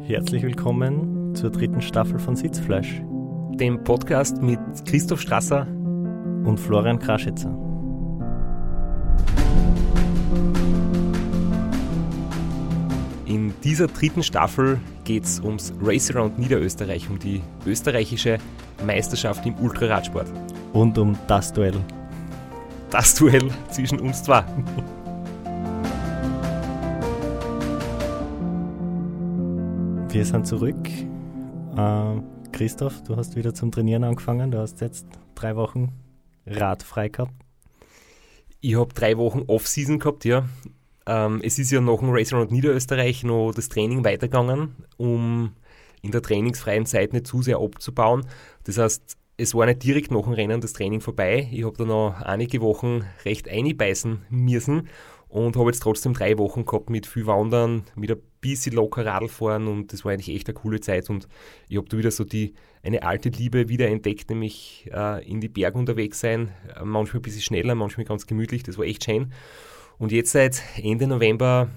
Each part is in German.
Herzlich willkommen zur dritten Staffel von Sitzfleisch dem Podcast mit Christoph Strasser und Florian Kraschitzer. In dieser dritten Staffel geht es ums Race Around Niederösterreich, um die österreichische Meisterschaft im Ultraradsport. Und um das Duell. Das Duell zwischen uns zwei. Wir sind zurück. Äh, Christoph, du hast wieder zum Trainieren angefangen. Du hast jetzt drei Wochen radfrei gehabt. Ich habe drei Wochen Off-Season gehabt, ja. Ähm, es ist ja nach dem Race Around Niederösterreich noch das Training weitergegangen, um in der trainingsfreien Zeit nicht zu sehr abzubauen. Das heißt, es war nicht direkt nach dem Rennen das Training vorbei. Ich habe da noch einige Wochen recht einbeißen müssen und habe jetzt trotzdem drei Wochen gehabt mit viel Wandern, mit ein bisschen locker Radfahren und das war eigentlich echt eine coole Zeit und ich habe da wieder so die, eine alte Liebe wieder entdeckt, nämlich äh, in die Berge unterwegs sein, äh, manchmal ein bisschen schneller, manchmal ganz gemütlich, das war echt schön. Und jetzt seit Ende November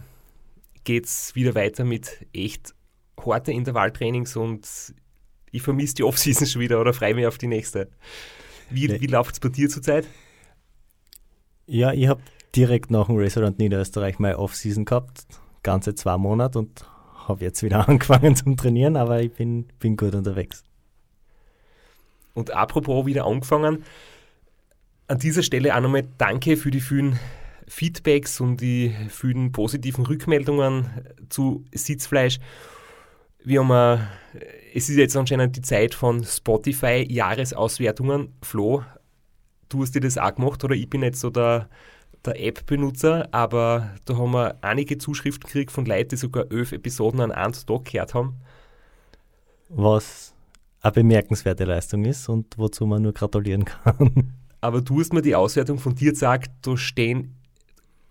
geht es wieder weiter mit echt harten Intervalltrainings und ich vermisse die Offseason schon wieder oder freue mich auf die nächste. Wie, nee. wie läuft es bei dir zurzeit? Ja, ich habe direkt nach dem Restaurant Niederösterreich meine Off-Season gehabt, ganze zwei Monate und habe jetzt wieder angefangen zum Trainieren, aber ich bin, bin gut unterwegs. Und apropos wieder angefangen, an dieser Stelle auch nochmal danke für die vielen Feedbacks und die vielen positiven Rückmeldungen zu Sitzfleisch. Wir haben, äh, es ist jetzt anscheinend die Zeit von Spotify Jahresauswertungen. Flo, du hast dir das auch gemacht oder ich bin jetzt so der der App-Benutzer, aber da haben wir einige Zuschriften gekriegt von Leuten, die sogar elf Episoden an einem Tag gehört haben. Was eine bemerkenswerte Leistung ist und wozu man nur gratulieren kann. Aber du hast mir die Auswertung von dir gesagt, da stehen,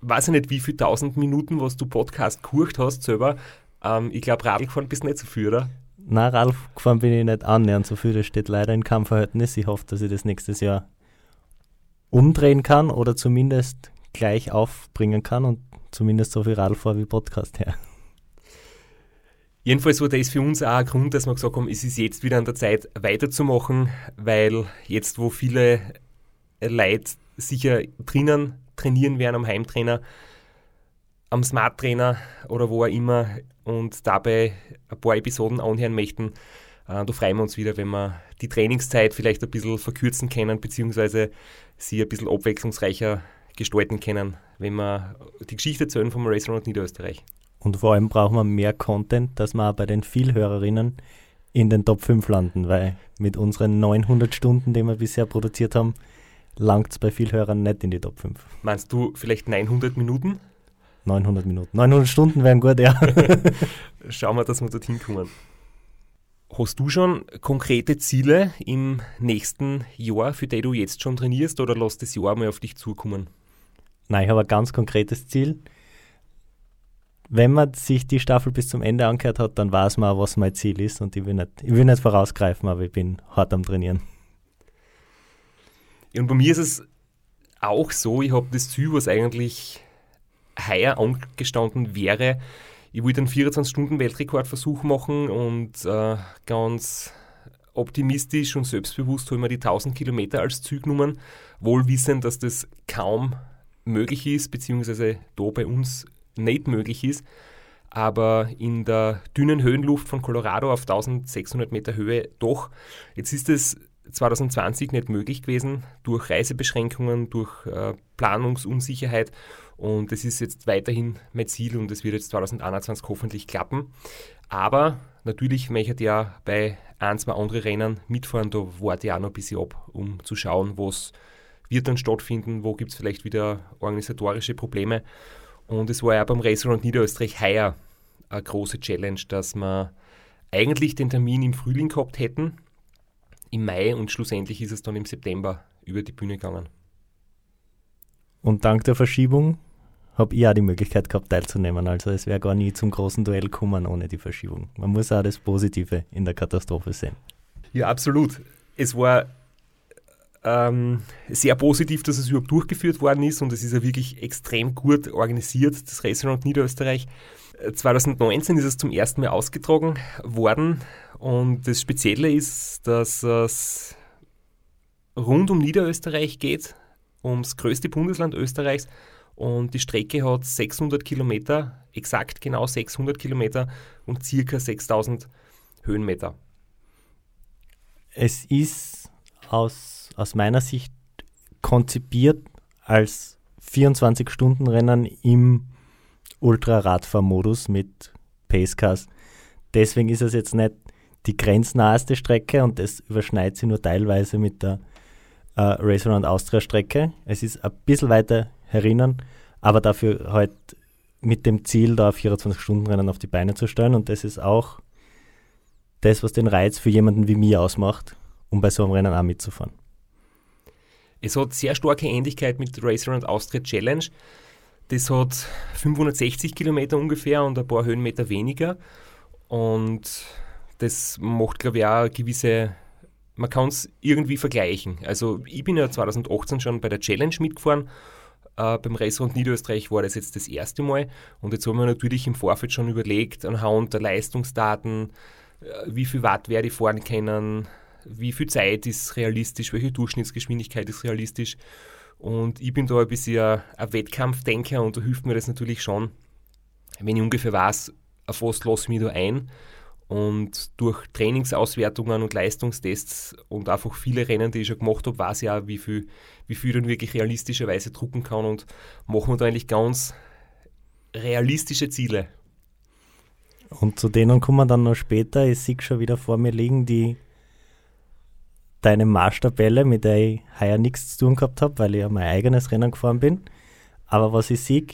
weiß ich nicht, wie viele tausend Minuten, was du Podcast gehört hast selber. Ähm, ich glaube, Radl gefahren bist du nicht so viel, oder? Nein, Radl gefahren bin ich nicht annähernd so viel. Das steht leider in keinem Verhältnis. Ich hoffe, dass ich das nächstes Jahr umdrehen kann oder zumindest gleich aufbringen kann und zumindest so viel Radl wie Podcast her. Jedenfalls war das für uns auch ein Grund, dass wir gesagt haben, es ist jetzt wieder an der Zeit weiterzumachen, weil jetzt, wo viele Leute sicher drinnen trainieren werden am Heimtrainer, am Smart Trainer oder wo auch immer und dabei ein paar Episoden anhören möchten, äh, da freuen wir uns wieder, wenn wir die Trainingszeit vielleicht ein bisschen verkürzen können, beziehungsweise sie ein bisschen abwechslungsreicher gestalten können, wenn wir die Geschichte erzählen vom Race Around Niederösterreich. Und vor allem brauchen wir mehr Content, dass wir auch bei den Vielhörerinnen in den Top 5 landen, weil mit unseren 900 Stunden, die wir bisher produziert haben, langt es bei Vielhörern nicht in die Top 5. Meinst du vielleicht 900 Minuten? 900 Minuten. 900 Stunden wären gut, ja. Schauen wir, dass wir dorthin kommen. Hast du schon konkrete Ziele im nächsten Jahr, für die du jetzt schon trainierst, oder lässt das Jahr mal auf dich zukommen? Nein, ich habe ein ganz konkretes Ziel. Wenn man sich die Staffel bis zum Ende angehört hat, dann weiß man auch, was mein Ziel ist. Und ich will nicht, ich will nicht vorausgreifen, aber ich bin hart am Trainieren. und bei mir ist es auch so, ich habe das Ziel, was eigentlich heuer angestanden wäre. Ich wollte einen 24-Stunden-Weltrekordversuch machen und äh, ganz optimistisch und selbstbewusst habe ich mir die 1000 Kilometer als Ziel genommen, wohl wissend, dass das kaum möglich ist, beziehungsweise da bei uns nicht möglich ist. Aber in der dünnen Höhenluft von Colorado auf 1600 Meter Höhe doch. Jetzt ist es 2020 nicht möglich gewesen durch Reisebeschränkungen, durch äh, Planungsunsicherheit. Und das ist jetzt weiterhin mein Ziel und es wird jetzt 2021 hoffentlich klappen. Aber natürlich möchte ich ja bei ein, zwei anderen Rennen mitfahren. Da warte ich auch noch ein bisschen ab, um zu schauen, was wird dann stattfinden, wo gibt es vielleicht wieder organisatorische Probleme. Und es war ja beim Around Niederösterreich heuer eine große Challenge, dass wir eigentlich den Termin im Frühling gehabt hätten, im Mai und schlussendlich ist es dann im September über die Bühne gegangen. Und dank der Verschiebung habe ich auch die Möglichkeit gehabt, teilzunehmen. Also es wäre gar nie zum großen Duell gekommen ohne die Verschiebung. Man muss auch das Positive in der Katastrophe sehen. Ja, absolut. Es war ähm, sehr positiv, dass es überhaupt durchgeführt worden ist und es ist ja wirklich extrem gut organisiert, das Restaurant Niederösterreich. 2019 ist es zum ersten Mal ausgetragen worden und das Spezielle ist, dass es rund um Niederösterreich geht, ums größte Bundesland Österreichs und die Strecke hat 600 Kilometer, exakt genau 600 Kilometer und circa 6000 Höhenmeter. Es ist aus, aus meiner Sicht konzipiert als 24-Stunden-Rennen im Ultraradfahrmodus mit Pacecars. Deswegen ist es jetzt nicht die grenznaheste Strecke und es überschneidet sie nur teilweise mit der äh, Race Around Austria Strecke. Es ist ein bisschen weiter herinnen, aber dafür halt mit dem Ziel, da 24-Stunden-Rennen auf die Beine zu stellen und das ist auch das, was den Reiz für jemanden wie mich ausmacht, um bei so einem Rennen auch mitzufahren. Es hat sehr starke Ähnlichkeit mit Racer und Austria Challenge. Das hat 560 Kilometer ungefähr und ein paar Höhenmeter weniger. Und das macht, glaube ich, auch eine gewisse, man kann es irgendwie vergleichen. Also ich bin ja 2018 schon bei der Challenge mitgefahren. Äh, beim Restaurant Niederösterreich war das jetzt das erste Mal. Und jetzt haben wir natürlich im Vorfeld schon überlegt, anhand der Leistungsdaten, äh, wie viel Watt werde ich fahren können, wie viel Zeit ist realistisch, welche Durchschnittsgeschwindigkeit ist realistisch. Und ich bin da ein bisschen ein Wettkampfdenker und da hilft mir das natürlich schon, wenn ich ungefähr weiß, auf was lasse ich mich da ein. Und durch Trainingsauswertungen und Leistungstests und einfach viele Rennen, die ich schon gemacht habe, weiß ich auch, wie viel, wie viel ich dann wirklich realistischerweise drucken kann und machen wir da eigentlich ganz realistische Ziele. Und zu denen kommen wir dann noch später. Ich sehe schon wieder vor mir liegen die deine Marschtabelle, mit der ich heuer nichts zu tun gehabt habe, weil ich ja mein eigenes Rennen gefahren bin. Aber was ich sehe,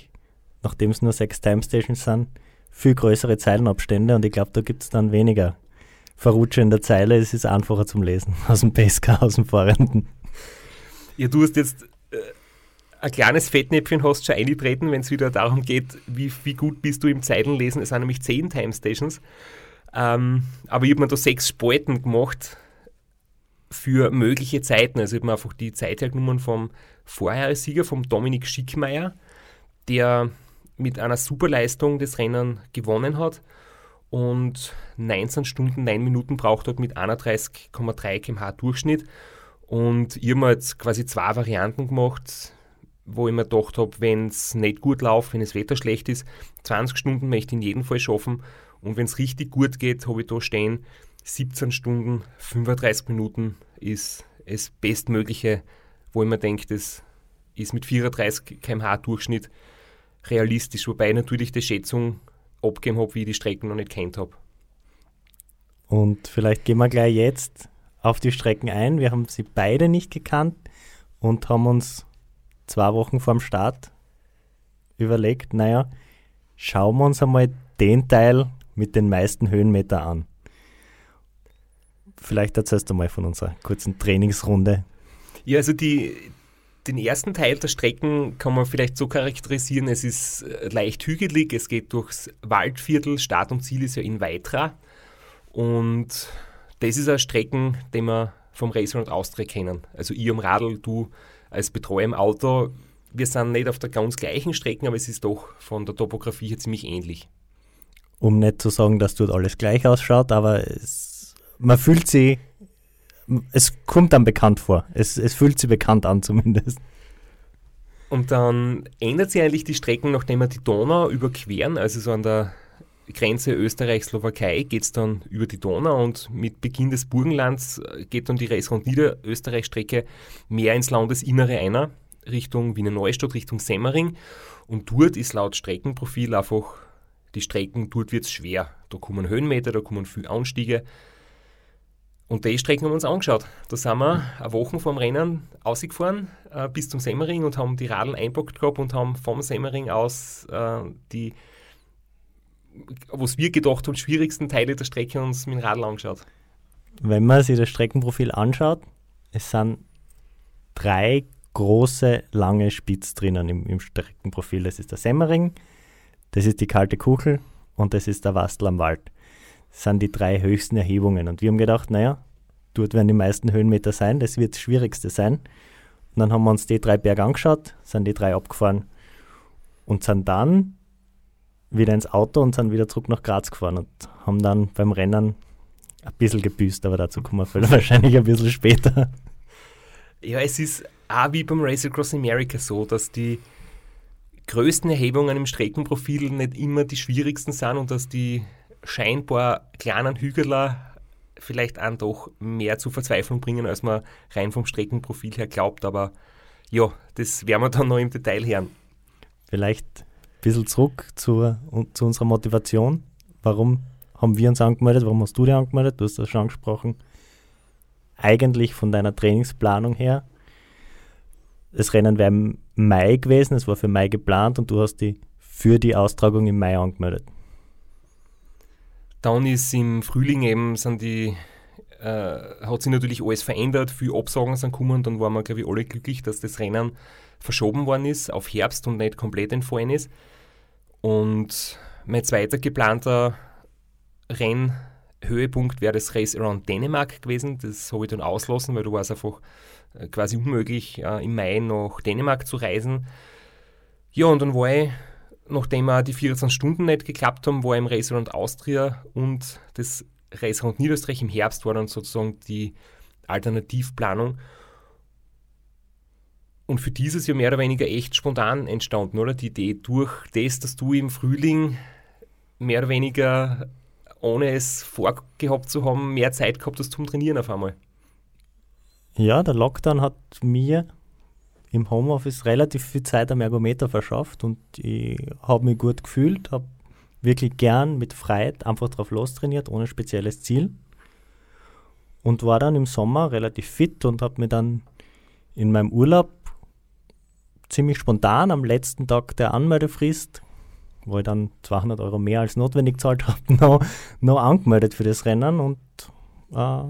nachdem es nur sechs Time Stations sind, viel größere Zeilenabstände und ich glaube, da gibt es dann weniger Verrutsche in der Zeile. Es ist einfacher zum Lesen aus dem Pesca, aus dem Fahrenden. Ja, du hast jetzt äh, ein kleines Fettnäpfchen hast schon eingetreten, wenn es wieder darum geht, wie, wie gut bist du im Zeilenlesen. Es sind nämlich zehn Time Stations. Ähm, aber ich habe mir da sechs Spalten gemacht für mögliche Zeiten. Also ich habe mir einfach die Zeitnummern vom Vorhersieger, vom Dominik Schickmeier, der mit einer Superleistung das Rennen gewonnen hat und 19 Stunden 9 Minuten braucht hat mit 31,3 km/h Durchschnitt. Und ich habe mir jetzt quasi zwei Varianten gemacht, wo ich mir gedacht habe, wenn es nicht gut läuft, wenn das Wetter schlecht ist, 20 Stunden möchte ich in jedem Fall schaffen. Und wenn es richtig gut geht, habe ich da stehen 17 Stunden, 35 Minuten ist das Bestmögliche, wo ich mir denke, das ist mit 34 km/h Durchschnitt realistisch, wobei ich natürlich die Schätzung abgegeben habe, wie ich die Strecken noch nicht kennt habe. Und vielleicht gehen wir gleich jetzt auf die Strecken ein. Wir haben sie beide nicht gekannt und haben uns zwei Wochen vorm Start überlegt, naja, schauen wir uns einmal den Teil mit den meisten Höhenmeter an. Vielleicht erzählst du mal von unserer kurzen Trainingsrunde. Ja, also die, den ersten Teil der Strecken kann man vielleicht so charakterisieren, es ist äh, leicht hügelig, es geht durchs Waldviertel, Start und Ziel ist ja in Weitra und das ist eine Strecken, die wir vom Racer und Austria kennen. Also ich am Radl, du als Betreuer im Auto, wir sind nicht auf der ganz gleichen Strecke, aber es ist doch von der Topografie her ziemlich ähnlich. Um nicht zu sagen, dass dort alles gleich ausschaut, aber es man fühlt sie, es kommt dann bekannt vor. Es, es fühlt sich bekannt an zumindest. Und dann ändert sich eigentlich die Strecken, nachdem wir die Donau überqueren, also so an der Grenze Österreich-Slowakei geht es dann über die Donau und mit Beginn des Burgenlands äh, geht dann die Reis- und Niederösterreich-Strecke mehr ins Landesinnere einer, Richtung Wiener Neustadt, Richtung Semmering. Und dort ist laut Streckenprofil einfach die Strecken, dort wird es schwer. Da kommen Höhenmeter, da kommen viele Anstiege. Und die Strecken haben wir uns angeschaut. Da sind wir eine Woche vom Rennen ausgefahren äh, bis zum Semmering und haben die Radeln einpackt gehabt und haben vom Semmering aus äh, die, was wir gedacht haben, schwierigsten Teile der Strecke uns mit dem Radl angeschaut. Wenn man sich das Streckenprofil anschaut, es sind drei große, lange Spitz drinnen im, im Streckenprofil. Das ist der Semmering, das ist die kalte Kuchel und das ist der Wastel am Wald. Sind die drei höchsten Erhebungen. Und wir haben gedacht, naja, dort werden die meisten Höhenmeter sein, das wird das Schwierigste sein. Und dann haben wir uns die drei Berge angeschaut, sind die drei abgefahren und sind dann wieder ins Auto und sind wieder zurück nach Graz gefahren und haben dann beim Rennen ein bisschen gebüßt, aber dazu kommen wir wahrscheinlich ein bisschen später. Ja, es ist auch wie beim Race Across America so, dass die größten Erhebungen im Streckenprofil nicht immer die schwierigsten sind und dass die scheinbar kleinen Hügeler vielleicht auch doch mehr zur Verzweiflung bringen, als man rein vom Streckenprofil her glaubt. Aber ja, das werden wir dann noch im Detail hören. Vielleicht ein bisschen zurück zur, zu unserer Motivation. Warum haben wir uns angemeldet? Warum hast du dich angemeldet? Du hast das schon angesprochen. Eigentlich von deiner Trainingsplanung her. Das Rennen wäre im Mai gewesen, es war für Mai geplant und du hast dich für die Austragung im Mai angemeldet. Dann ist im Frühling eben, sind die, äh, hat sich natürlich alles verändert, viele Absagen sind gekommen, dann waren wir, glaube ich, alle glücklich, dass das Rennen verschoben worden ist auf Herbst und nicht komplett entfallen ist. Und mein zweiter geplanter Rennhöhepunkt wäre das Race Around Dänemark gewesen. Das habe ich dann auslassen, weil du war es einfach äh, quasi unmöglich, äh, im Mai nach Dänemark zu reisen. Ja, und dann war ich nachdem wir die 24 Stunden nicht geklappt haben, war im Race Around Austria und das Race Around Niederösterreich im Herbst war dann sozusagen die Alternativplanung. Und für dieses Jahr mehr oder weniger echt spontan entstanden, oder? Die Idee durch das, dass du im Frühling mehr oder weniger, ohne es vorgehabt zu haben, mehr Zeit gehabt hast zum Trainieren auf einmal. Ja, der Lockdown hat mir im Homeoffice relativ viel Zeit am Ergometer verschafft und ich habe mich gut gefühlt, habe wirklich gern mit Freiheit einfach drauf lostrainiert, ohne spezielles Ziel. Und war dann im Sommer relativ fit und habe mir dann in meinem Urlaub ziemlich spontan am letzten Tag der Anmeldefrist, wo ich dann 200 Euro mehr als notwendig gezahlt habe, noch, noch angemeldet für das Rennen und äh,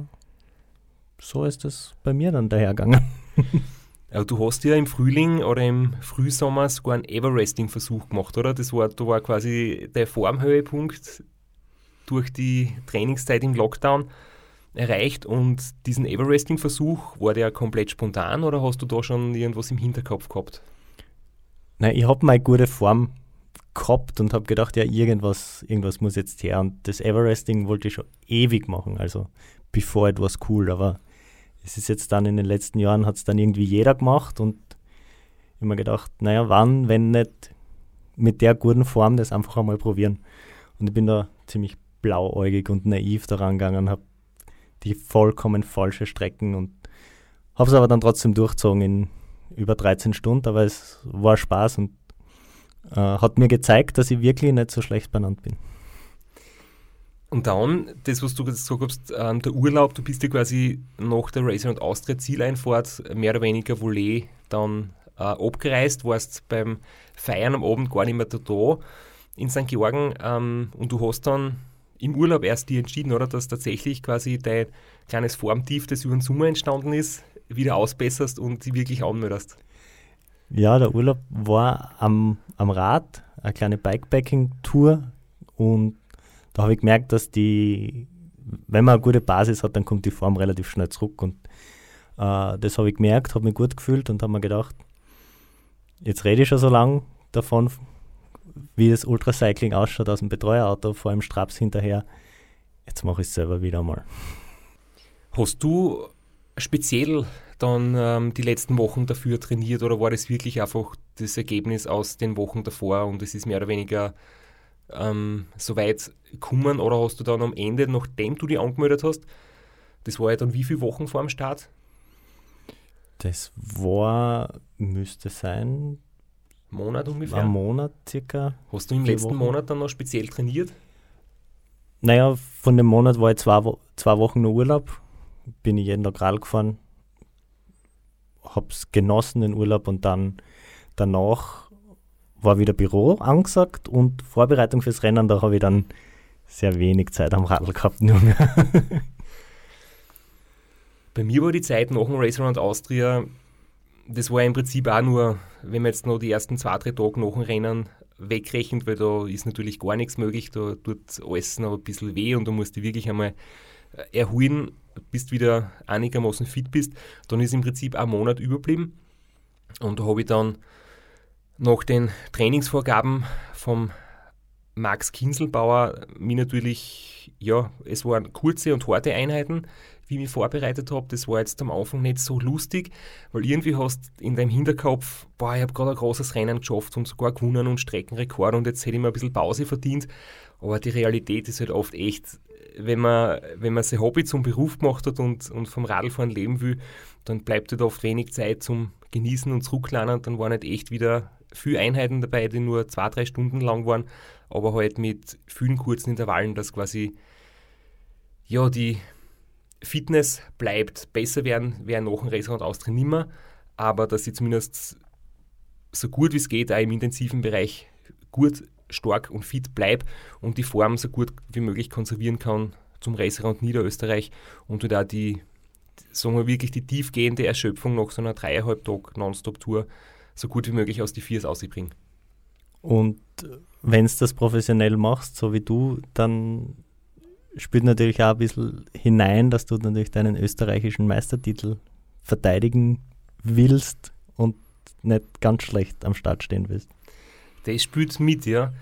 so ist es bei mir dann dahergegangen. Du hast ja im Frühling oder im Frühsommer sogar einen Everesting-Versuch gemacht, oder? Das war, da war quasi der Formhöhepunkt durch die Trainingszeit im Lockdown erreicht und diesen Everesting-Versuch, war der komplett spontan oder hast du da schon irgendwas im Hinterkopf gehabt? Nein, ich habe meine gute Form gehabt und habe gedacht, ja, irgendwas, irgendwas muss jetzt her. Und das Everesting wollte ich schon ewig machen, also bevor it was cool, aber es ist jetzt dann in den letzten Jahren, hat es dann irgendwie jeder gemacht und immer gedacht, naja, wann, wenn nicht mit der guten Form das einfach einmal probieren. Und ich bin da ziemlich blauäugig und naiv daran gegangen, habe die vollkommen falsche Strecken und habe es aber dann trotzdem durchzogen in über 13 Stunden, aber es war Spaß und äh, hat mir gezeigt, dass ich wirklich nicht so schlecht benannt bin. Und dann, das, was du gesagt hast, ähm, der Urlaub, du bist ja quasi nach der Racer und Austria Zieleinfahrt mehr oder weniger Volley dann äh, abgereist, warst beim Feiern am Abend gar nicht mehr da, in St. Georgen ähm, und du hast dann im Urlaub erst die entschieden, oder, dass tatsächlich quasi dein kleines Formtief, das über den Sommer entstanden ist, wieder ausbesserst und die wirklich anmeldest. Ja, der Urlaub war am, am Rad, eine kleine Bikepacking-Tour und da habe ich gemerkt, dass die, wenn man eine gute Basis hat, dann kommt die Form relativ schnell zurück. Und äh, das habe ich gemerkt, habe mich gut gefühlt und habe mir gedacht, jetzt rede ich schon so lange davon, wie das Ultracycling ausschaut aus dem Betreuerauto, vor allem Straps hinterher. Jetzt mache ich es selber wieder mal. Hast du speziell dann ähm, die letzten Wochen dafür trainiert oder war das wirklich einfach das Ergebnis aus den Wochen davor und es ist mehr oder weniger ähm, so weit gekommen oder hast du dann am Ende, nachdem du dich angemeldet hast, das war ja dann wie viele Wochen vor dem Start? Das war, müsste sein, Monat ungefähr? Ein Monat circa. Hast du im letzten Wochen. Monat dann noch speziell trainiert? Naja, von dem Monat war ich zwei, zwei Wochen nur Urlaub. Bin ich jeden Tag Rad gefahren, hab's genossen den Urlaub und dann danach war wieder Büro angesagt und Vorbereitung fürs Rennen, da habe ich dann sehr wenig Zeit am Radl gehabt. Nur mehr. Bei mir war die Zeit nach dem Race Around Austria, das war im Prinzip auch nur, wenn man jetzt noch die ersten zwei, drei Tage nach dem Rennen wegrechnet, weil da ist natürlich gar nichts möglich, da tut alles noch ein bisschen weh und du musst dich wirklich einmal äh, erholen, bis du wieder einigermaßen fit bist, dann ist im Prinzip ein Monat überblieben. Und da habe ich dann nach den Trainingsvorgaben vom Max Kinselbauer mir natürlich, ja, es waren kurze und harte Einheiten, wie ich mich vorbereitet habe. Das war jetzt am Anfang nicht so lustig, weil irgendwie hast in deinem Hinterkopf, boah, ich habe gerade ein großes Rennen geschafft und sogar gewonnen und Streckenrekord und jetzt hätte ich mir ein bisschen Pause verdient. Aber die Realität ist halt oft echt, wenn man, wenn man sein Hobby zum Beruf gemacht hat und, und vom Radlfahren leben will, dann bleibt halt oft wenig Zeit zum Genießen und Zurücklernen und dann waren halt echt wieder viele Einheiten dabei, die nur zwei, drei Stunden lang waren, aber halt mit vielen kurzen Intervallen, dass quasi ja, die Fitness bleibt. Besser werden, werden nach dem Restaurant Austria nimmer, aber dass sie zumindest so gut wie es geht, auch im intensiven Bereich gut, stark und fit bleibt und die Form so gut wie möglich konservieren kann zum Restaurant Niederösterreich und da halt die, sagen wir wirklich die tiefgehende Erschöpfung nach so einer dreieinhalb Tag Nonstop-Tour so gut wie möglich aus die Viers ausbringen. Und wenn du das professionell machst, so wie du, dann spielt natürlich auch ein bisschen hinein, dass du natürlich deinen österreichischen Meistertitel verteidigen willst und nicht ganz schlecht am Start stehen willst. Das spielt mit, ja.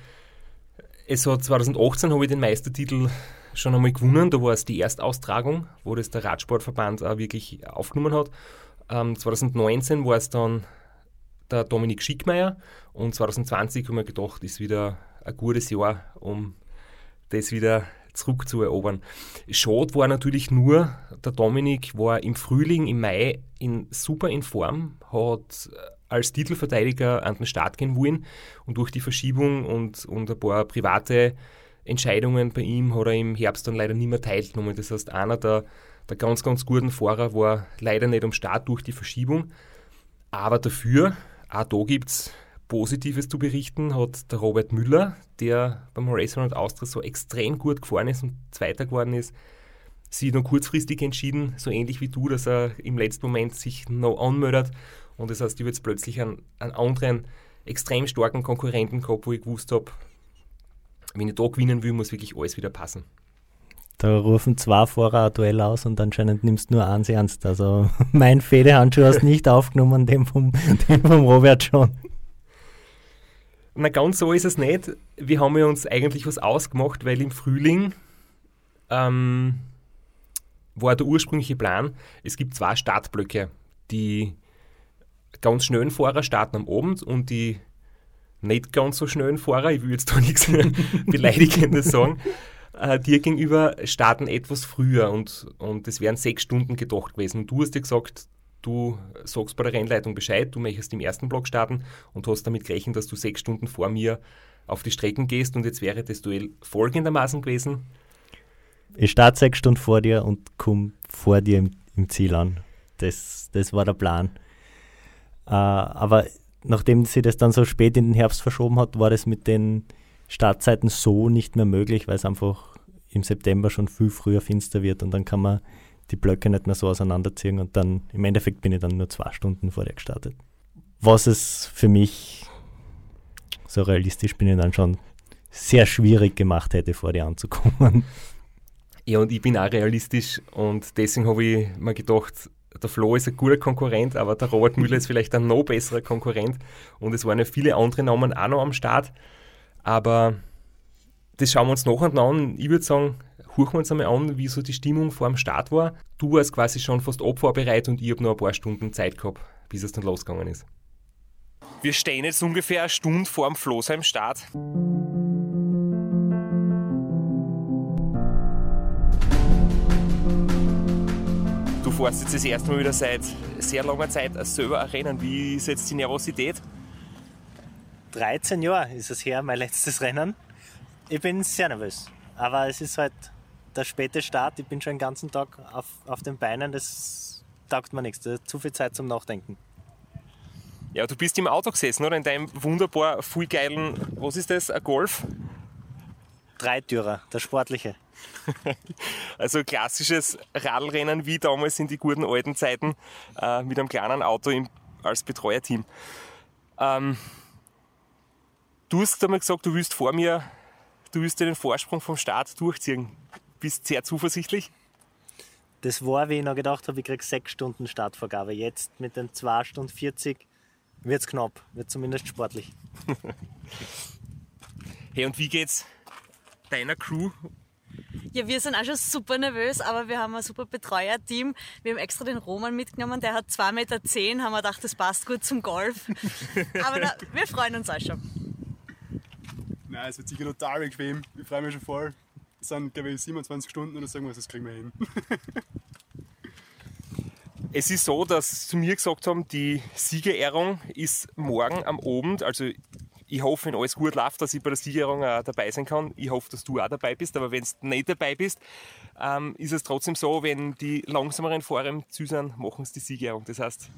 Es hat 2018 habe ich den Meistertitel schon einmal gewonnen. Da war es die Erstaustragung, wo das der Radsportverband auch wirklich aufgenommen hat. Ähm, 2019 war es dann der Dominik Schickmeier und 2020 haben wir gedacht, ist wieder ein gutes Jahr, um das wieder zurückzuerobern. Schade war natürlich nur, der Dominik war im Frühling, im Mai in, super in Form, hat als Titelverteidiger an den Start gehen wollen und durch die Verschiebung und, und ein paar private Entscheidungen bei ihm hat er im Herbst dann leider nicht mehr teilgenommen. Das heißt, einer der, der ganz, ganz guten Fahrer war leider nicht am Start durch die Verschiebung. Aber dafür auch da gibt es Positives zu berichten, hat der Robert Müller, der beim Restaurant Austria so extrem gut gefahren ist und Zweiter geworden ist, sich noch kurzfristig entschieden, so ähnlich wie du, dass er im letzten Moment sich noch anmeldet. Und das heißt, ich habe jetzt plötzlich einen, einen anderen, extrem starken Konkurrenten gehabt, wo ich gewusst habe, wenn ich da gewinnen will, muss wirklich alles wieder passen. Da rufen zwei Fahrer ein Duell aus und anscheinend nimmst du nur eins ernst. Also mein Federhandschuh hast nicht aufgenommen, den vom, den vom Robert schon. Na, ganz so ist es nicht. Wir haben ja uns eigentlich was ausgemacht, weil im Frühling ähm, war der ursprüngliche Plan, es gibt zwei Startblöcke. Die ganz schnellen Fahrer starten am Abend und die nicht ganz so schnellen Fahrer, ich will jetzt da nichts Beleidigendes sagen, äh, dir gegenüber starten etwas früher und, und wären sechs Stunden gedacht gewesen. Du hast dir gesagt, du sagst bei der Rennleitung Bescheid, du möchtest im ersten Block starten und hast damit gerechnet, dass du sechs Stunden vor mir auf die Strecken gehst und jetzt wäre das Duell folgendermaßen gewesen. Ich starte sechs Stunden vor dir und komme vor dir im, im, Ziel an. Das, das war der Plan. Äh, aber nachdem sie das dann so spät in den Herbst verschoben hat, war das mit den Startzeiten so nicht mehr möglich, weil es einfach im September schon viel früher finster wird und dann kann man die Blöcke nicht mehr so auseinanderziehen und dann im Endeffekt bin ich dann nur zwei Stunden vor dir gestartet. Was es für mich so realistisch bin ich dann schon sehr schwierig gemacht hätte, vor dir anzukommen. Ja, und ich bin auch realistisch und deswegen habe ich mir gedacht, der Flo ist ein guter Konkurrent, aber der Robert Müller ist vielleicht ein noch besserer Konkurrent und es waren ja viele andere Namen auch noch am Start. Aber das schauen wir uns nachher an. Ich würde sagen, horchen wir uns einmal an, wie so die Stimmung vor dem Start war. Du warst quasi schon fast abfahrbereit und ich habe noch ein paar Stunden Zeit gehabt, bis es dann losgegangen ist. Wir stehen jetzt ungefähr eine Stunde vor dem Floßheim Start. Du fährst jetzt das erste Mal wieder seit sehr langer Zeit selber ein Rennen. Wie ist jetzt die Nervosität? 13 Jahre ist es her, mein letztes Rennen. Ich bin sehr nervös. Aber es ist halt der späte Start. Ich bin schon den ganzen Tag auf, auf den Beinen. Das taugt mir nichts. Zu viel Zeit zum Nachdenken. Ja, du bist im Auto gesessen, oder? In deinem wunderbar viel geilen, was ist das, ein Golf? Dreitürer, der sportliche. also klassisches Radlrennen wie damals in die guten alten Zeiten äh, mit einem kleinen Auto im, als Betreuerteam. Ähm, Du hast einmal gesagt, du willst vor mir, du willst den Vorsprung vom Start durchziehen. Bist sehr zuversichtlich? das war, wie ich noch gedacht habe, ich kriege sechs Stunden Startvorgabe. Jetzt mit den 2 Stunden 40 wird es knapp, wird zumindest sportlich. hey, und wie geht's deiner Crew? Ja, wir sind auch schon super nervös, aber wir haben ein super Betreuerteam. Wir haben extra den Roman mitgenommen, der hat 2,10 Meter, zehn, haben wir gedacht, das passt gut zum Golf. aber da, wir freuen uns auch schon. Nein, es wird sicher total bequem. Ich freue mich schon voll. Es sind, glaube ich, 27 Stunden oder so irgendwas, das kriegen wir hin. es ist so, dass zu mir gesagt haben, die Siegerehrung ist morgen am Abend. Also ich hoffe, wenn alles gut läuft, dass ich bei der Siegerehrung auch dabei sein kann. Ich hoffe, dass du auch dabei bist. Aber wenn du nicht dabei bist, ähm, ist es trotzdem so, wenn die langsameren Fahrer Ziel sind, machen sie die Siegerehrung. Das heißt,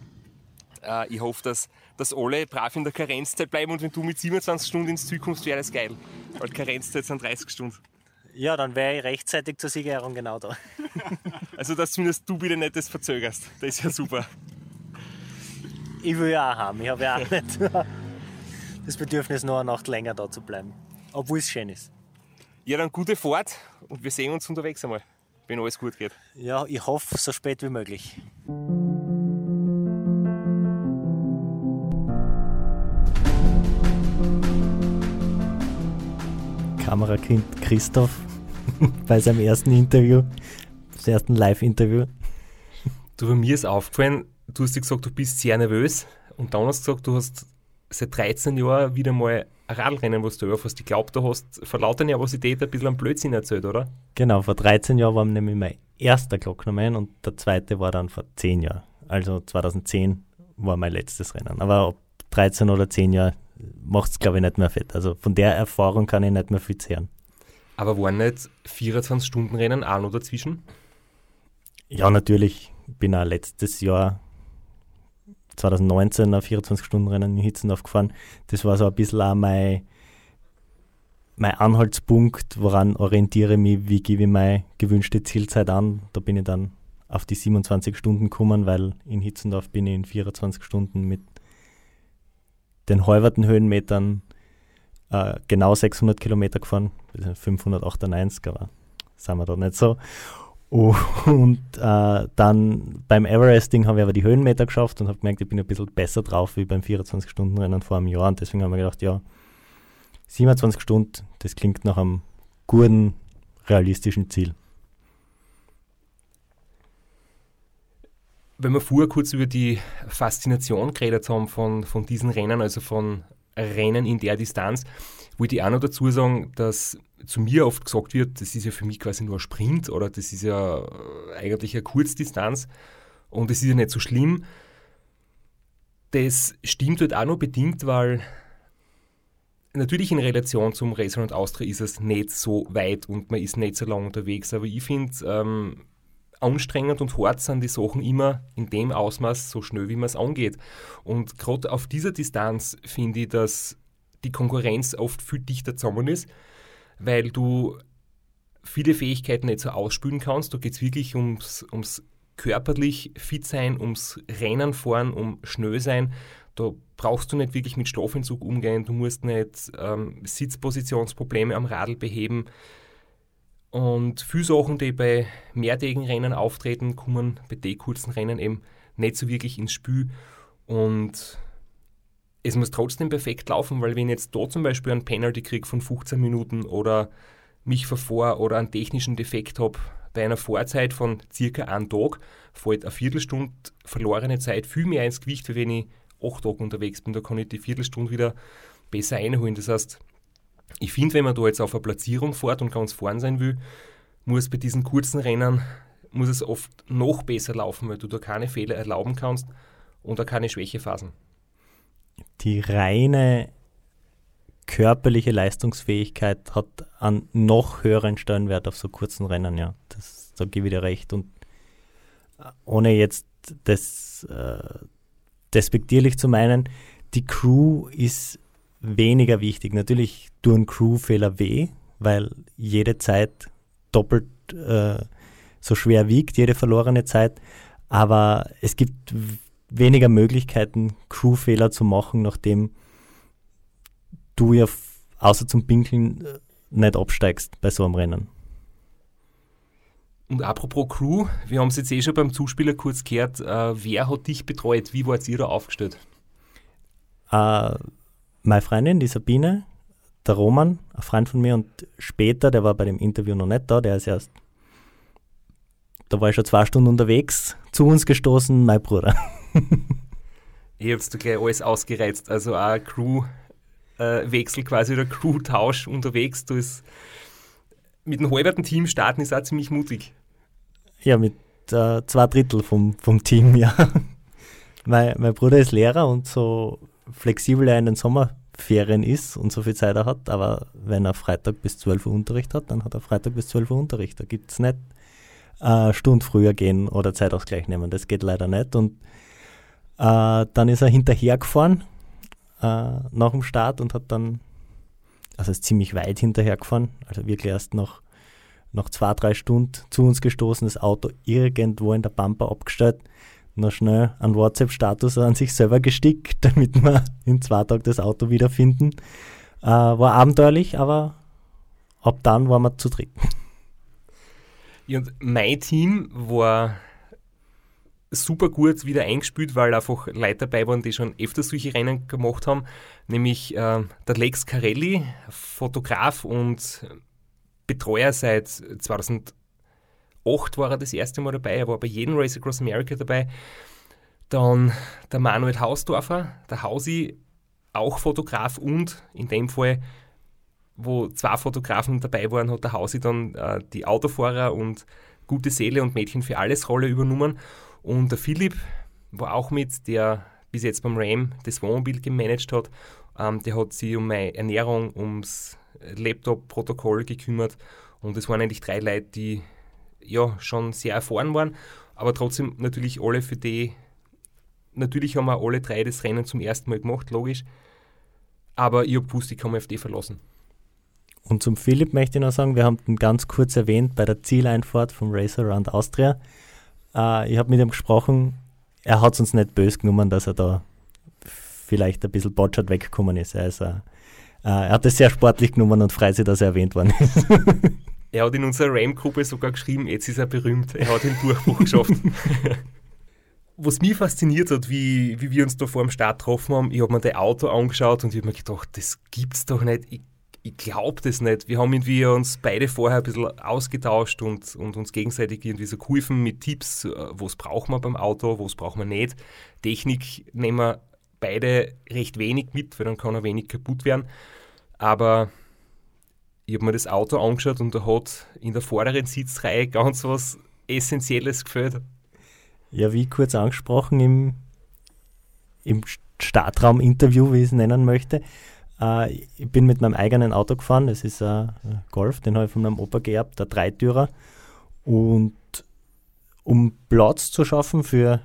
äh, ich hoffe, dass, dass alle brav in der Karenzzeit bleiben und wenn du mit 27 Stunden ins Ziel kommst, wäre das geil. Weil Karenzzeit sind 30 Stunden. Ja, dann wäre ich rechtzeitig zur Siegerehrung genau da. also, dass zumindest du bitte nicht das verzögerst. Das ist ja super. Ich will ja auch haben. Ich habe ja auch nicht das Bedürfnis, noch eine Nacht länger da zu bleiben. Obwohl es schön ist. Ja, dann gute Fahrt und wir sehen uns unterwegs einmal, wenn alles gut geht. Ja, ich hoffe, so spät wie möglich. Kamerakind Christoph bei seinem ersten Interview, seinem ersten Live-Interview. Du, bei mir ist aufgefallen, du hast gesagt, du bist sehr nervös und dann hast du gesagt, du hast seit 13 Jahren wieder mal ein Radlrennen, was du hast. Ich glaube, du hast vor lauter Nervosität ein bisschen am Blödsinn erzählt, oder? Genau, vor 13 Jahren war nämlich mein erster Glocknerman und der zweite war dann vor 10 Jahren. Also 2010 war mein letztes Rennen. Aber ob 13 oder 10 Jahre macht es, glaube ich, nicht mehr fett. Also von der Erfahrung kann ich nicht mehr viel zehren. Aber waren nicht 24-Stunden-Rennen auch noch dazwischen? Ja, natürlich. Ich bin auch letztes Jahr 2019 ein 24-Stunden-Rennen in Hitzendorf gefahren. Das war so ein bisschen auch mein, mein Anhaltspunkt, woran orientiere ich mich, wie gebe ich meine gewünschte Zielzeit an. Da bin ich dann auf die 27 Stunden gekommen, weil in Hitzendorf bin ich in 24 Stunden mit den halberten Höhenmetern äh, genau 600 Kilometer gefahren, 598, aber sind wir da nicht so. Und äh, dann beim Everesting habe ich aber die Höhenmeter geschafft und habe gemerkt, ich bin ein bisschen besser drauf wie beim 24-Stunden-Rennen vor einem Jahr. Und deswegen haben wir gedacht, ja, 27 Stunden, das klingt nach einem guten, realistischen Ziel. Wenn wir vorher kurz über die Faszination geredet haben von, von diesen Rennen, also von Rennen in der Distanz, wollte ich auch noch dazu sagen, dass zu mir oft gesagt wird, das ist ja für mich quasi nur ein Sprint oder das ist ja äh, eigentlich eine Kurzdistanz und es ist ja nicht so schlimm. Das stimmt dort auch noch bedingt, weil natürlich in Relation zum Racer und Austria ist es nicht so weit und man ist nicht so lang unterwegs, aber ich finde, ähm, anstrengend und hart sind die Sachen immer in dem Ausmaß so schnell, wie man es angeht. Und gerade auf dieser Distanz finde ich, dass die Konkurrenz oft viel dichter zusammen ist, weil du viele Fähigkeiten nicht so ausspülen kannst. Da geht es wirklich ums, ums körperlich fit sein, ums Rennen fahren, um schnell sein. Da brauchst du nicht wirklich mit Stoffentzug umgehen, du musst nicht ähm, Sitzpositionsprobleme am Radl beheben. Und viele Sachen, die bei mehrtägigen Rennen auftreten, kommen bei den kurzen Rennen eben nicht so wirklich ins Spiel. Und es muss trotzdem perfekt laufen, weil wenn ich jetzt da zum Beispiel einen Penalty kriege von 15 Minuten oder mich vervor oder einen technischen Defekt habe, bei einer Vorzeit von circa einem Tag fällt eine Viertelstunde verlorene Zeit viel mehr ins Gewicht, wie wenn ich acht Tage unterwegs bin. Da kann ich die Viertelstunde wieder besser einholen. Das heißt, ich finde, wenn man da jetzt auf eine Platzierung fährt und ganz vorn sein will, muss bei diesen kurzen Rennen muss es oft noch besser laufen, weil du da keine Fehler erlauben kannst und auch keine Schwächephasen. Die reine körperliche Leistungsfähigkeit hat einen noch höheren Stellenwert auf so kurzen Rennen, ja. Das, da gebe ich dir recht. Und ohne jetzt das äh, despektierlich zu meinen, die Crew ist weniger wichtig. Natürlich tun Crewfehler weh, weil jede Zeit doppelt äh, so schwer wiegt, jede verlorene Zeit. Aber es gibt weniger Möglichkeiten, Crewfehler zu machen, nachdem du ja außer zum Pinkeln äh, nicht absteigst bei so einem Rennen. Und apropos Crew, wir haben es jetzt eh schon beim Zuspieler kurz gehört. Äh, wer hat dich betreut? Wie wart ihr da aufgestellt? Äh, meine Freundin, die Sabine, der Roman, ein Freund von mir und später, der war bei dem Interview noch nicht da, der ist erst, da war ich schon zwei Stunden unterwegs, zu uns gestoßen, mein Bruder. ich hab's da gleich alles ausgereizt, also auch Crew-Wechsel äh, quasi oder Crew-Tausch unterwegs. Du ist mit einem halben Team starten ist auch ziemlich mutig. Ja, mit äh, zwei Drittel vom, vom Team, ja. mein, mein Bruder ist Lehrer und so flexibel er in den Sommerferien ist und so viel Zeit er hat, aber wenn er Freitag bis 12 Uhr Unterricht hat, dann hat er Freitag bis 12 Uhr Unterricht. Da gibt es nicht eine Stunde früher gehen oder Zeitausgleich nehmen. Das geht leider nicht. Und äh, dann ist er hinterhergefahren äh, nach dem Start und hat dann, also ist ziemlich weit hinterhergefahren, also wirklich erst nach, nach zwei, drei Stunden zu uns gestoßen, das Auto irgendwo in der Pampa abgestellt noch schnell einen WhatsApp-Status an sich selber gestickt, damit wir in zwei Tagen das Auto wiederfinden. Äh, war abenteuerlich, aber ab dann waren wir zu dritt. Ja, und mein Team war super gut wieder eingespielt, weil einfach Leute dabei waren, die schon öfter solche Rennen gemacht haben, nämlich äh, der Lex Carelli, Fotograf und Betreuer seit 2000 2008 war er das erste Mal dabei, er war bei jedem Race Across America dabei. Dann der Manuel Hausdorfer, der Hausi, auch Fotograf und in dem Fall, wo zwei Fotografen dabei waren, hat der Hausi dann äh, die Autofahrer und gute Seele und Mädchen für alles Rolle übernommen. Und der Philipp war auch mit, der bis jetzt beim RAM das Wohnmobil gemanagt hat. Ähm, der hat sich um meine Ernährung, ums Laptop-Protokoll gekümmert. Und es waren eigentlich drei Leute, die ja schon sehr erfahren waren, aber trotzdem natürlich alle für die, natürlich haben wir alle drei das Rennen zum ersten Mal gemacht, logisch, aber ich habe gewusst, ich kann mich auf die verlassen. Und zum Philipp möchte ich noch sagen, wir haben ihn ganz kurz erwähnt bei der Zieleinfahrt vom Race Around Austria. Äh, ich habe mit ihm gesprochen, er hat es uns nicht böse genommen, dass er da vielleicht ein bisschen botschert weggekommen ist. Ist, äh, er hat es sehr sportlich genommen und freut sich, dass er erwähnt worden ist. Er hat in unserer RAM-Gruppe sogar geschrieben, jetzt ist er berühmt, er hat den Durchbruch geschafft. Was mich fasziniert hat, wie, wie wir uns da vor dem Start getroffen haben, ich habe mir das Auto angeschaut und ich habe mir gedacht, das gibt's doch nicht. Ich, ich glaube das nicht. Wir haben irgendwie uns beide vorher ein bisschen ausgetauscht und, und uns gegenseitig irgendwie so geholfen mit Tipps, äh, was brauchen wir beim Auto, was brauchen wir nicht. Technik nehmen wir beide recht wenig mit, weil dann kann er wenig kaputt werden. Aber ich habe mir das Auto angeschaut und da hat in der vorderen Sitzreihe ganz was Essentielles gefällt. Ja, wie kurz angesprochen im, im Startraum-Interview, wie ich es nennen möchte. Äh, ich bin mit meinem eigenen Auto gefahren, das ist ein Golf, den habe ich von meinem Opa geerbt, der Dreitürer. Und um Platz zu schaffen für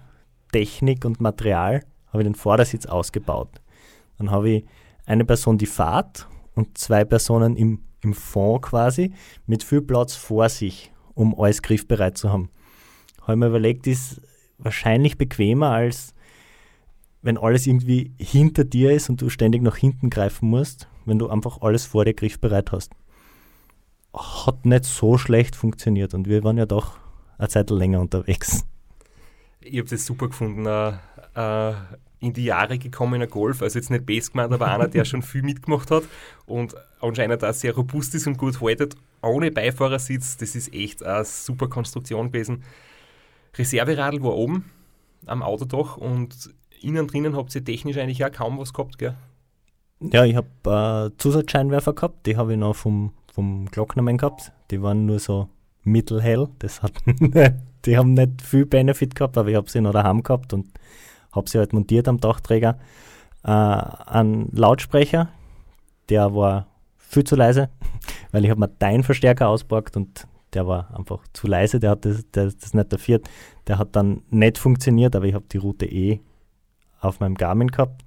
Technik und Material, habe ich den Vordersitz ausgebaut. Dann habe ich eine Person die Fahrt und zwei Personen im im Fond quasi, mit viel Platz vor sich, um alles griffbereit zu haben. Habe ich mir überlegt, ist wahrscheinlich bequemer als wenn alles irgendwie hinter dir ist und du ständig nach hinten greifen musst, wenn du einfach alles vor dir griffbereit hast. Hat nicht so schlecht funktioniert und wir waren ja doch eine Zeit länger unterwegs. Ich habe das super gefunden. Äh, äh, in die Jahre gekommener Golf, also jetzt nicht best gemeint, aber einer, der schon viel mitgemacht hat und anscheinend auch sehr robust ist und gut haltet, ohne Beifahrersitz, das ist echt eine super Konstruktion gewesen. Reserveradl war oben am Autodach und innen drinnen habt ihr technisch eigentlich auch kaum was gehabt, gell? Ja, ich habe äh, Zusatzscheinwerfer gehabt, die habe ich noch vom, vom Glocknermann gehabt. Die waren nur so mittelhell, das hat, die haben nicht viel Benefit gehabt, aber ich habe sie noch daheim gehabt und habe sie halt montiert am Dachträger. Äh, ein Lautsprecher, der war viel zu leise, weil ich habe mir deinen Verstärker auspackt und der war einfach zu leise, der hat das, der, das nicht dafür. Der hat dann nicht funktioniert, aber ich habe die Route eh auf meinem Garmin gehabt.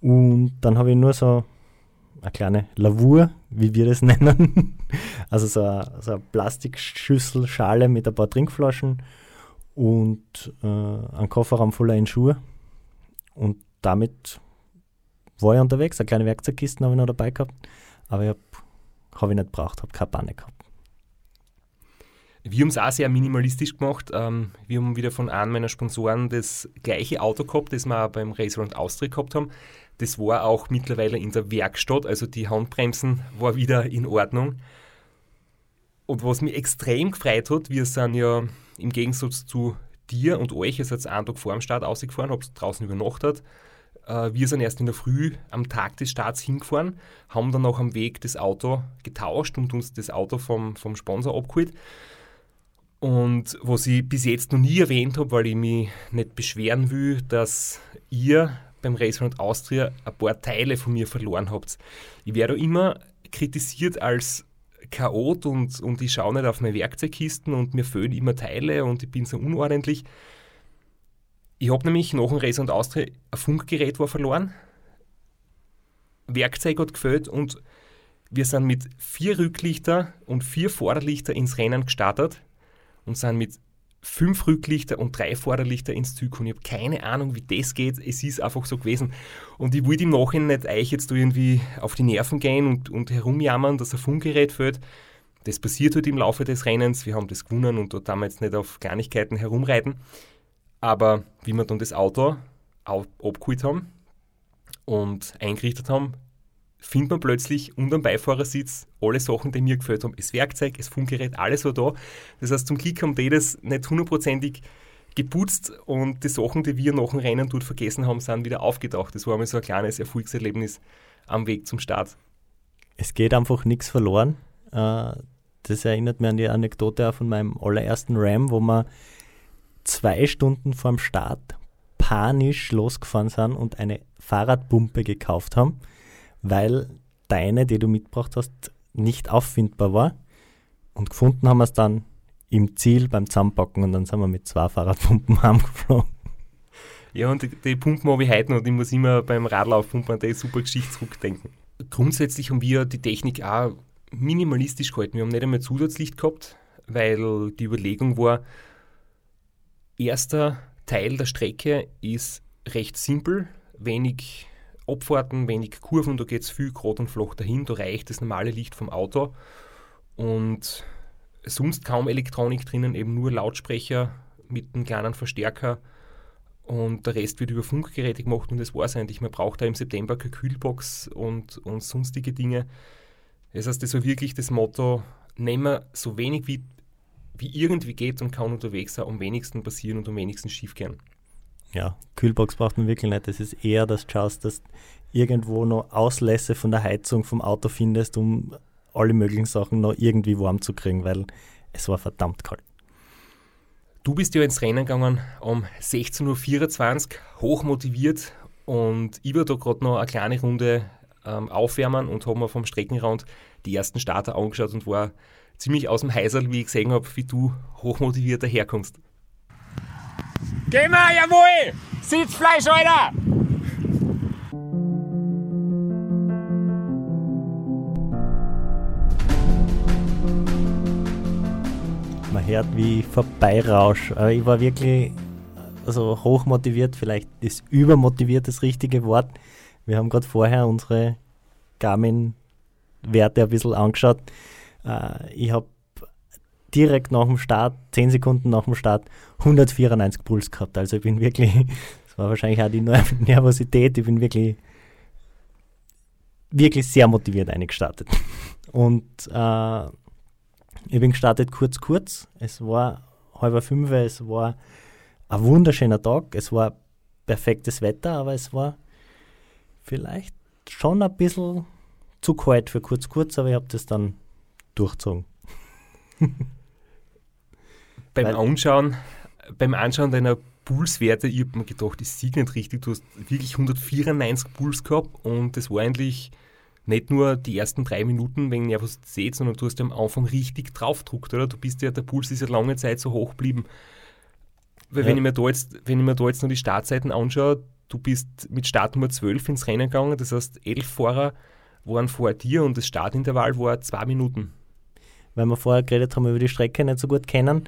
Und dann habe ich nur so eine kleine Lavur, wie wir das nennen. Also so eine, so eine Plastikschüssel, Schale mit ein paar Trinkflaschen und äh, einen Kofferraum voller Schuhe. Und damit war ich unterwegs. Eine kleine Werkzeugkiste habe ich noch dabei gehabt, aber ich habe hab ich nicht gebraucht, habe keine Panne gehabt. Wir haben es auch sehr minimalistisch gemacht. Ähm, wir haben wieder von einem meiner Sponsoren das gleiche Auto gehabt, das wir auch beim Race Round Austria gehabt haben. Das war auch mittlerweile in der Werkstatt, also die Handbremsen war wieder in Ordnung. Und was mich extrem gefreut hat, wir sind ja im Gegensatz zu dir und euch, ihr seid einen Tag vor dem Start ausgefahren, habt draußen übernachtet. Äh, wir sind erst in der Früh am Tag des Starts hingefahren, haben dann auch am Weg das Auto getauscht und uns das Auto vom, vom Sponsor abgeholt. Und was ich bis jetzt noch nie erwähnt habe, weil ich mich nicht beschweren will, dass ihr beim Race Round Austria ein paar Teile von mir verloren habt. Ich werde immer kritisiert als Chaot und, und ich schaue nicht auf meine Werkzeugkisten und mir fehlen immer Teile und ich bin so unordentlich. Ich habe nämlich nach dem Race Round Austria ein Funkgerät war verloren, Werkzeug hat gefällt und wir sind mit vier Rücklichter und vier Vorderlichter ins Rennen gestartet und sind mit fünf Rücklichter und drei Vorderlichter ins Ziel gekommen. Ich habe keine Ahnung, wie das geht. Es ist einfach so gewesen. Und ich wollte im Nachhinein nicht euch jetzt irgendwie auf die Nerven gehen und, und herumjammern, dass ein Funkgerät fällt. Das passiert halt im Laufe des Rennens. Wir haben das gewonnen und dort damals nicht auf Kleinigkeiten herumreiten. Aber wie wir dann das Auto abgeholt haben und eingerichtet haben, findet man plötzlich unter dem Beifahrersitz alle Sachen, die mir gefällt haben. Das Werkzeug, das Funkgerät, alles war da. Das heißt, zum Glück haben die das nicht hundertprozentig geputzt und die Sachen, die wir nach dem Rennen dort vergessen haben, sind wieder aufgetaucht. Das war mal so ein kleines Erfolgserlebnis am Weg zum Start. Es geht einfach nichts verloren. Äh, das erinnert mich an die Anekdote von meinem allerersten Ram, wo wir zwei Stunden vorm Start panisch losgefahren sind und eine Fahrradpumpe gekauft haben weil deine, die du mitgebracht hast, nicht auffindbar war. Und gefunden haben wir es dann im Ziel beim Zusammenpacken und dann sind wir mit zwei Fahrradpumpen heimgeflogen. Ja, und die, die Pumpen habe ich heute noch und ich muss immer beim Radlaufpumpen an die super Geschichte zurückdenken. Grundsätzlich haben wir die Technik auch minimalistisch gehalten. Wir haben nicht einmal Zusatzlicht gehabt, weil die Überlegung war, erster Teil der Strecke ist recht simpel, wenig Abfahrten, wenig Kurven, da geht es viel gerade und flach dahin, da reicht das normale Licht vom Auto und sonst kaum Elektronik drinnen, eben nur Lautsprecher mit einem kleinen Verstärker und der Rest wird über Funkgeräte gemacht und das war es eigentlich. Man braucht da im September keine Kühlbox und, und sonstige Dinge. Das heißt, das war wirklich das Motto, nehmen wir so wenig wie, wie irgendwie geht und kann unterwegs sein, am wenigsten passieren und am wenigsten schief gehen ja, Kühlbox braucht man wirklich nicht. Es ist eher, dass du schaust, dass irgendwo noch Auslässe von der Heizung vom Auto findest, um alle möglichen Sachen noch irgendwie warm zu kriegen, weil es war verdammt kalt. Du bist ja ins Rennen gegangen um 16.24 Uhr, hoch motiviert und ich war da gerade noch eine kleine Runde ähm, aufwärmen und habe mir vom Streckenrand die ersten Starter angeschaut und war ziemlich aus dem Heiserl, wie ich gesehen habe, wie du hochmotiviert daherkommst. Geh mal, jawohl! Sitzfleisch, Alter! Man hört, wie vorbeirausch. Aber ich war wirklich also hochmotiviert, vielleicht ist übermotiviert das richtige Wort. Wir haben gerade vorher unsere Garmin-Werte ein bisschen angeschaut. Äh, ich habe direkt nach dem Start, 10 Sekunden nach dem Start, 194 Puls gehabt. Also ich bin wirklich, das war wahrscheinlich auch die Nervosität, ich bin wirklich, wirklich sehr motiviert eingestartet. Und äh, ich bin gestartet kurz, kurz. Es war halber fünf, es war ein wunderschöner Tag, es war perfektes Wetter, aber es war vielleicht schon ein bisschen zu kalt für kurz, kurz, aber ich habe das dann durchzogen. Beim Anschauen, beim Anschauen deiner Pulswerte, ich habe mir gedacht, das sieht nicht richtig. Du hast wirklich 194 Puls gehabt und das war eigentlich nicht nur die ersten drei Minuten wegen Nervosität, sondern du hast ja am Anfang richtig draufgedruckt, oder? Du bist ja, der Puls ist ja lange Zeit so hoch geblieben. Weil ja. wenn, ich mir da jetzt, wenn ich mir da jetzt noch die Startzeiten anschaue, du bist mit Startnummer 12 ins Rennen gegangen, das heißt, elf Fahrer waren vor dir und das Startintervall war zwei Minuten. Weil wir vorher geredet haben über die Strecke nicht so gut kennen,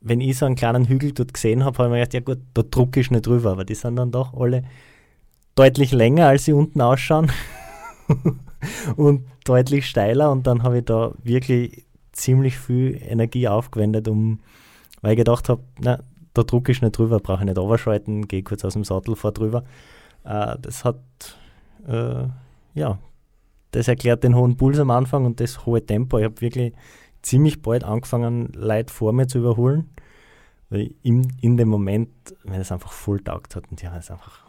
wenn ich so einen kleinen Hügel dort gesehen habe, habe ich mir gedacht, ja gut, da drucke ich nicht drüber, aber die sind dann doch alle deutlich länger, als sie unten ausschauen und deutlich steiler und dann habe ich da wirklich ziemlich viel Energie aufgewendet, um, weil ich gedacht habe, na, da drucke ich nicht drüber, brauche ich nicht überschalten, gehe kurz aus dem Sattel, fahr drüber. Äh, das hat, äh, ja, das erklärt den hohen Puls am Anfang und das hohe Tempo. Ich habe wirklich ziemlich bald angefangen, Leute vor mir zu überholen, in, in dem Moment, wenn es einfach voll taugt hat und die haben es einfach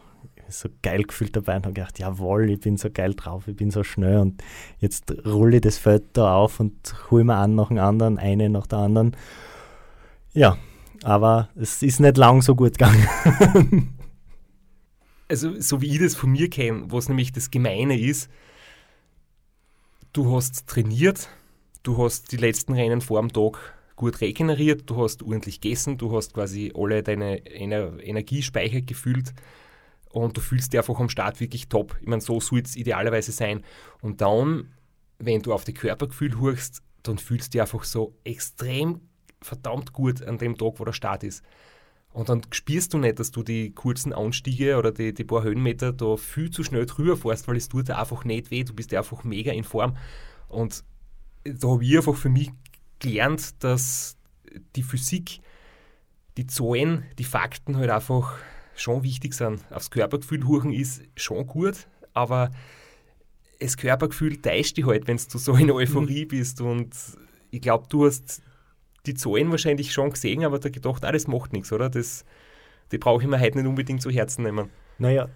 so geil gefühlt dabei und habe gedacht, jawohl, ich bin so geil drauf, ich bin so schnell und jetzt rolle ich das Feld da auf und hole mir an nach dem anderen, eine nach der anderen. Ja, aber es ist nicht lang so gut gegangen. also, so wie ich das von mir kenne, was nämlich das Gemeine ist, du hast trainiert, du hast die letzten Rennen vor dem Tag gut regeneriert, du hast ordentlich gegessen, du hast quasi alle deine Ener Energiespeicher gefüllt und du fühlst dich einfach am Start wirklich top. Ich meine, so soll es idealerweise sein. Und dann, wenn du auf die Körpergefühl hörst, dann fühlst du dich einfach so extrem verdammt gut an dem Tag, wo der Start ist. Und dann spürst du nicht, dass du die kurzen Anstiege oder die, die paar Höhenmeter da viel zu schnell drüber fährst, weil es tut dir einfach nicht weh. Du bist einfach mega in Form. Und da habe ich einfach für mich gelernt, dass die Physik, die Zahlen, die Fakten halt einfach schon wichtig sind. Aufs Körpergefühl huchen ist schon gut, aber das Körpergefühl täuscht dich halt, wenn du so in Euphorie bist. Und ich glaube, du hast die Zahlen wahrscheinlich schon gesehen, aber da gedacht, ah, das macht nichts, oder? Das, die brauche ich mir heute nicht unbedingt zu Herzen nehmen. Naja,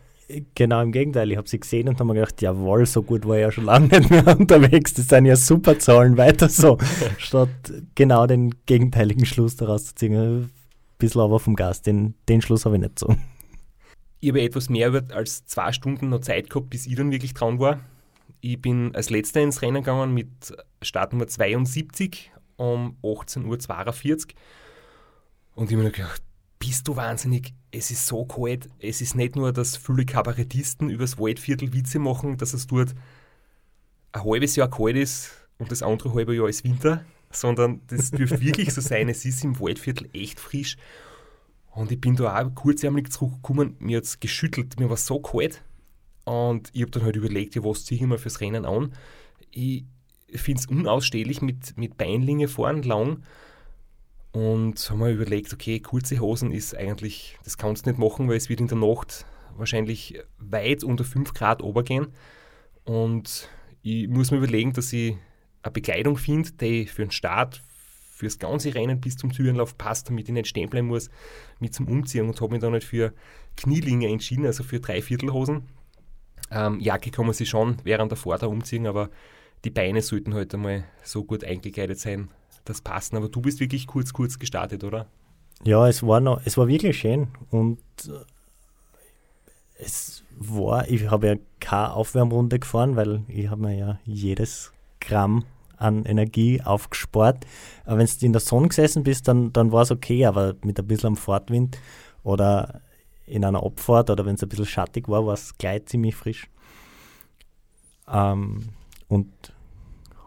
genau im Gegenteil. Ich habe sie gesehen und habe mir gedacht, jawohl, so gut war ich ja schon lange nicht mehr unterwegs. Das sind ja super Zahlen, weiter so. Statt genau den gegenteiligen Schluss daraus zu ziehen. Ein bisschen aber vom Gas, den, den Schluss habe ich nicht so. Ich habe etwas mehr als zwei Stunden noch Zeit gehabt, bis ich dann wirklich dran war. Ich bin als letzter ins Rennen gegangen mit Startnummer 72 um 18.42 Uhr. Und ich habe mir gedacht, bist du wahnsinnig, es ist so kalt. Es ist nicht nur, dass viele Kabarettisten übers Waldviertel Witze machen, dass es dort ein halbes Jahr kalt ist und das andere halbe Jahr ist Winter, sondern das dürfte wirklich so sein. Es ist im Waldviertel echt frisch. Und ich bin da auch kurzärmlich zurückgekommen, mir hat es geschüttelt, mir war so kalt. Und ich habe dann halt überlegt, ja, was ziehe ich mir fürs Rennen an? Ich, finde es unausstehlich mit, mit Beinlinge vorn lang. Und haben wir überlegt, okay, kurze Hosen ist eigentlich, das kannst du nicht machen, weil es wird in der Nacht wahrscheinlich weit unter 5 Grad obergehen. Und ich muss mir überlegen, dass ich eine Bekleidung finde, die für den Start, für das ganze Rennen bis zum Türenlauf passt, damit ich nicht stehen bleiben muss mit zum Umziehen und habe mich dann halt für Knielinge entschieden, also für Dreiviertelhosen. Ähm, Jacke kann man sich schon während der Fahrt umziehen, aber die Beine sollten halt einmal so gut eingekleidet sein, das passen. Aber du bist wirklich kurz, kurz gestartet, oder? Ja, es war noch, es war wirklich schön und äh, es war, ich habe ja keine Aufwärmrunde gefahren, weil ich habe mir ja jedes Gramm an Energie aufgespart. Aber wenn du in der Sonne gesessen bist, dann, dann war es okay, aber mit ein bisschen am Fortwind oder in einer Abfahrt oder wenn es ein bisschen schattig war, war es gleich ziemlich frisch. Ähm, und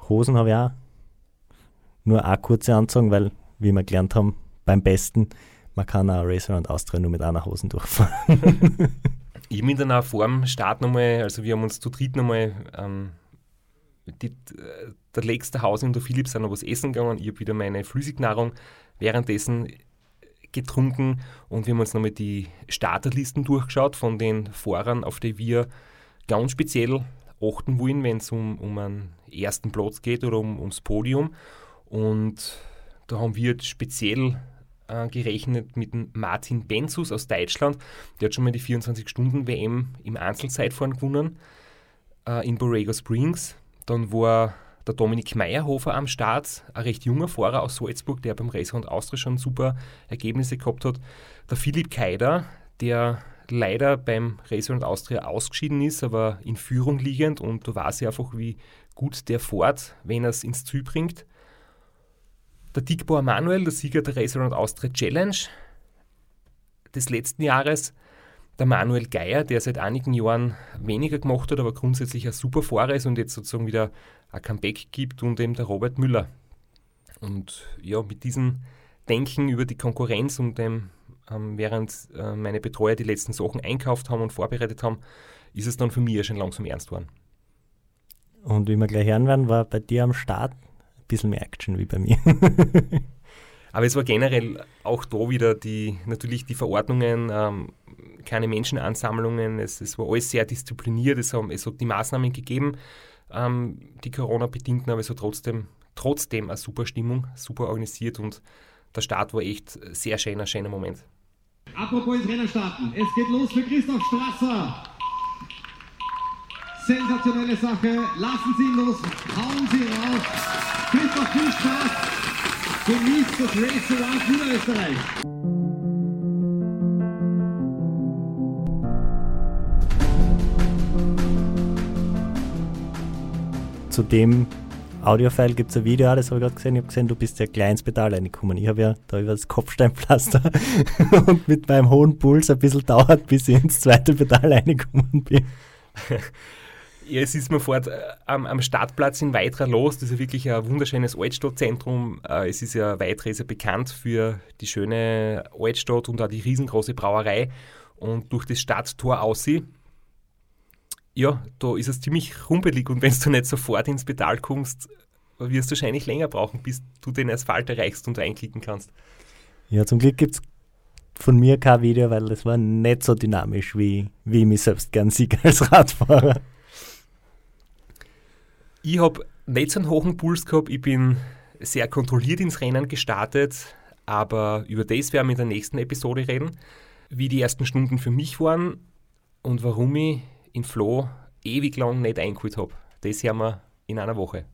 Hosen habe ich auch. Nur eine kurze Anzug, weil, wie wir gelernt haben, beim Besten, man kann auch Racer und Austria nur mit einer Hosen durchfahren. ich bin dann auch vor dem Start nochmal, also wir haben uns zu dritt nochmal ähm, die, der letzte Haus und der Philipp sind noch was essen gegangen. Ich habe wieder meine Flüssignahrung währenddessen getrunken und wir haben uns nochmal die Starterlisten durchgeschaut von den Fahrern, auf die wir ganz speziell achten wollen, wenn es um, um einen ersten Platz geht oder um, ums Podium. Und da haben wir speziell äh, gerechnet mit dem Martin Benzus aus Deutschland. Der hat schon mal die 24-Stunden-WM im Einzelzeitfahren gewonnen äh, in Borrego Springs. Dann war der Dominik Meyerhofer am Start, ein recht junger Fahrer aus Salzburg, der beim Racerund Austria schon super Ergebnisse gehabt hat. Der Philipp Keider, der leider beim Racer und Austria ausgeschieden ist, aber in Führung liegend und da weiß ich einfach, wie gut der fährt, wenn er es ins Ziel bringt. Der Dickbauer Manuel, der Sieger der Racer und Austria Challenge des letzten Jahres. Der Manuel Geier, der seit einigen Jahren weniger gemacht hat, aber grundsätzlich ein super Fahrer ist und jetzt sozusagen wieder ein Comeback gibt und eben der Robert Müller. Und ja, mit diesem Denken über die Konkurrenz und dem ähm, während äh, meine Betreuer die letzten Sachen einkauft haben und vorbereitet haben, ist es dann für mich schon langsam ernst geworden. Und wie wir gleich hören werden, war bei dir am Start bisschen mehr Action wie bei mir. Aber es war generell auch da wieder die, natürlich die Verordnungen, ähm, keine Menschenansammlungen, es, es, war alles sehr diszipliniert, es, haben, es hat die Maßnahmen gegeben, ähm, die Corona-bedingten, aber es hat trotzdem, trotzdem eine super Stimmung, super organisiert und der Start war echt sehr schöner, schöner Moment. Apropos ins Rennen starten, es geht los für Christoph Strasser. Sensationelle Sache, lassen Sie ihn los, hauen Sie rauf. Christoph viel Spaß, genießt das Race Around Niederösterreich. Zu dem Audiofile gibt es ein Video, das habe ich gerade gesehen. Ich habe gesehen, du bist ja klein ins Pedal reingekommen. Ich habe ja da über das Kopfsteinpflaster und mit meinem hohen Puls ein bisschen dauert, bis ich ins zweite Pedal reingekommen bin. Ja, es ist mir fort äh, am, am, Startplatz in Weitra los. Das ist ja wirklich ein wunderschönes Altstadtzentrum. Äh, es ist ja, Weitra ist ja bekannt für die schöne Altstadt und auch die riesengroße Brauerei. Und durch das Stadttor aussieht, ja, da ist es ziemlich rumpelig und wenn du nicht sofort ins Pedal kommst, wirst du wahrscheinlich länger brauchen, bis du den Asphalt erreichst und einklicken kannst. Ja, zum Glück gibt es von mir kein Video, weil das war nicht so dynamisch, wie, wie ich mich selbst gern sehe als Radfahrer. Ich habe nicht so einen hohen Puls gehabt, ich bin sehr kontrolliert ins Rennen gestartet, aber über das werden wir in der nächsten Episode reden, wie die ersten Stunden für mich waren und warum ich in Flo ewig lang nicht eingeholt habe. Das hören wir in einer Woche.